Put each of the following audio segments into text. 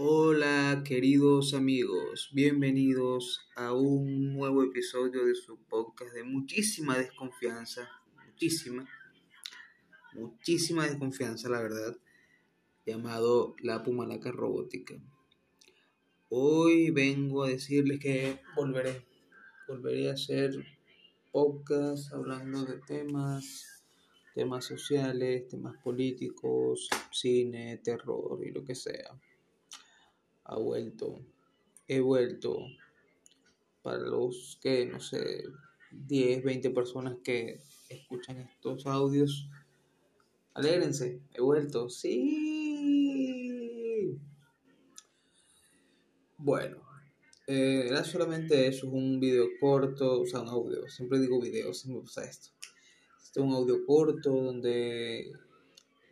Hola queridos amigos, bienvenidos a un nuevo episodio de su podcast de muchísima desconfianza, muchísima, muchísima desconfianza la verdad, llamado La Pumalaca Robótica. Hoy vengo a decirles que volveré, volveré a hacer podcast hablando de temas, temas sociales, temas políticos, cine, terror y lo que sea ha vuelto, he vuelto para los que, no sé, 10, 20 personas que escuchan estos audios. Alégrense, he vuelto, sí. Bueno, eh, era solamente eso, es un video corto, o sea, un audio, siempre digo video, se me gusta esto. Este es un audio corto donde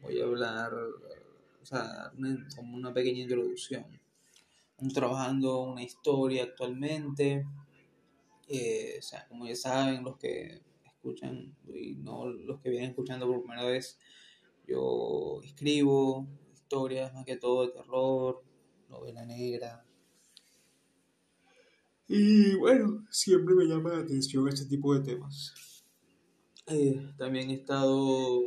voy a hablar, o sea, como una pequeña introducción trabajando una historia actualmente. Eh, o sea, como ya saben, los que escuchan y no los que vienen escuchando por primera vez, yo escribo historias más que todo de terror, novela negra. Y bueno, siempre me llama la atención este tipo de temas. Eh, también he estado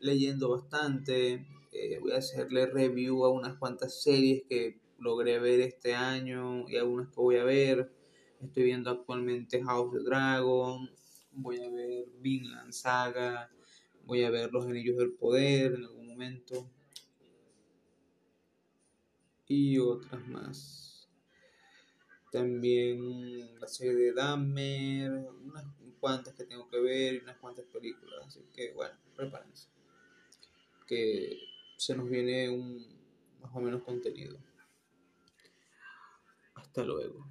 leyendo bastante. Eh, voy a hacerle review a unas cuantas series que logré ver este año y algunas que voy a ver. Estoy viendo actualmente House of Dragon, voy a ver Vinland Saga, voy a ver Los Anillos del Poder en algún momento y otras más. También la serie de Dahmer, unas cuantas que tengo que ver y unas cuantas películas. Así que bueno, prepárense. Que se nos viene un más o menos contenido. Hasta luego.